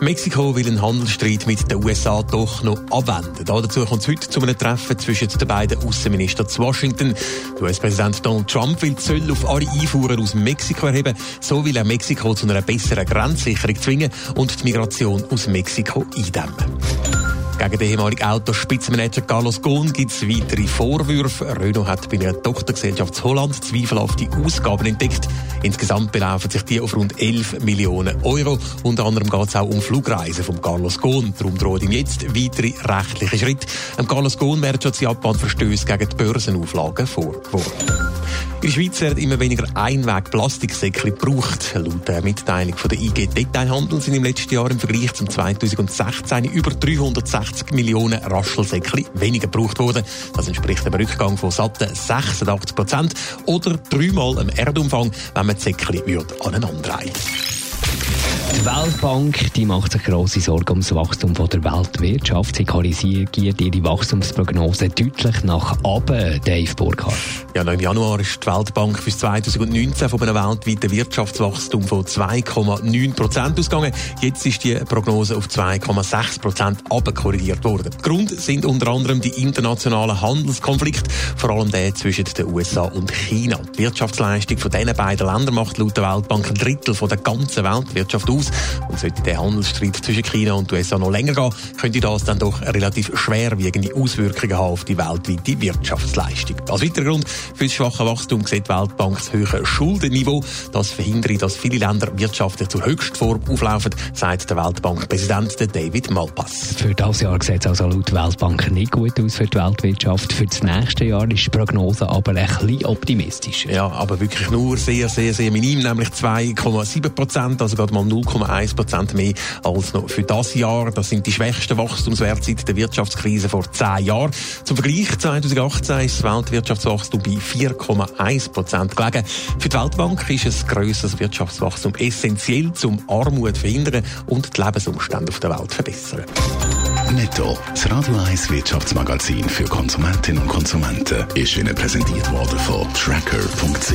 Mexiko will einen Handelsstreit mit den USA doch noch abwenden. Dazu kommt es heute zu einem Treffen zwischen den beiden Außenministern zu Washington. Der US-Präsident Donald Trump will Zölle auf alle Einfuhren aus Mexiko erheben. So will er Mexiko zu einer besseren Grenzsicherung zwingen und die Migration aus Mexiko eindämmen. Gegen den ehemaligen Autospitzenmanager Carlos Ghosn gibt es weitere Vorwürfe. Renault hat bei einer Tochtergesellschaft Holland zweifelhafte Ausgaben entdeckt. Insgesamt belaufen sich die auf rund 11 Millionen Euro. Unter anderem geht es auch um Flugreisen von Carlos Ghosn. Darum droht ihm jetzt weitere rechtliche Schritte. Carlos Ghosn werden schon in Japan Verstöße gegen die Börsenauflagen vorgeworfen. In der Schweiz werden immer weniger Einweg-Plastiksäckchen gebraucht. Laut der Mitteilung von der IG Detailhandel sind im letzten Jahr im Vergleich zum 2016 über 360 Millionen Raschelsäckchen weniger gebraucht worden. Das entspricht einem Rückgang von satten 86 Prozent oder dreimal dem Erdumfang, wenn man die Säckchen aneinander reiht. Die Weltbank die macht sich grosse Sorgen um das Wachstum der Weltwirtschaft. Sie korrigiert ihre Wachstumsprognose deutlich nach oben, Dave Burkhardt. Ja, im Januar ist die Weltbank für 2019 von einem weltweiten Wirtschaftswachstum von 2,9 Prozent ausgegangen. Jetzt ist die Prognose auf 2,6 Prozent abkorrigiert worden. Grund sind unter anderem die internationalen Handelskonflikte, vor allem der zwischen den USA und China. Die Wirtschaftsleistung von diesen beiden Ländern macht laut der Weltbank ein Drittel von der ganzen Weltwirtschaft aus. Und sollte der Handelsstreit zwischen China und USA noch länger gehen, könnte das dann doch relativ schwerwiegende Auswirkungen haben auf die weltweite Wirtschaftsleistung. Als weiterer Grund für das schwache Wachstum sieht die Weltbank das höhere Schuldenniveau. Das verhindert, dass viele Länder wirtschaftlich zur Höchstform auflaufen, sagt der Weltbankpräsident David Malpass. Für das Jahr sieht es also laut Weltbank nicht gut aus für die Weltwirtschaft. Für das nächste Jahr ist die Prognose aber ein bisschen optimistischer. Ja, aber wirklich nur sehr, sehr, sehr minim, nämlich 2,7 Prozent, also gerade mal 0, 0,1 Prozent mehr als noch für das Jahr. Das sind die schwächsten Wachstumswerte seit der Wirtschaftskrise vor zehn Jahren. Zum Vergleich 2018 ist das Weltwirtschaftswachstum bei 4,1 Prozent gelegen. Für die Weltbank ist ein grösseres Wirtschaftswachstum essentiell, um Armut zu verhindern und die Lebensumstände auf der Welt zu verbessern. Netto, das Radio 1 Wirtschaftsmagazin für Konsumentinnen und Konsumenten, ist Ihnen präsentiert worden von Tracker.ch.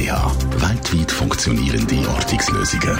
Weltweit funktionierende Ortungslösungen.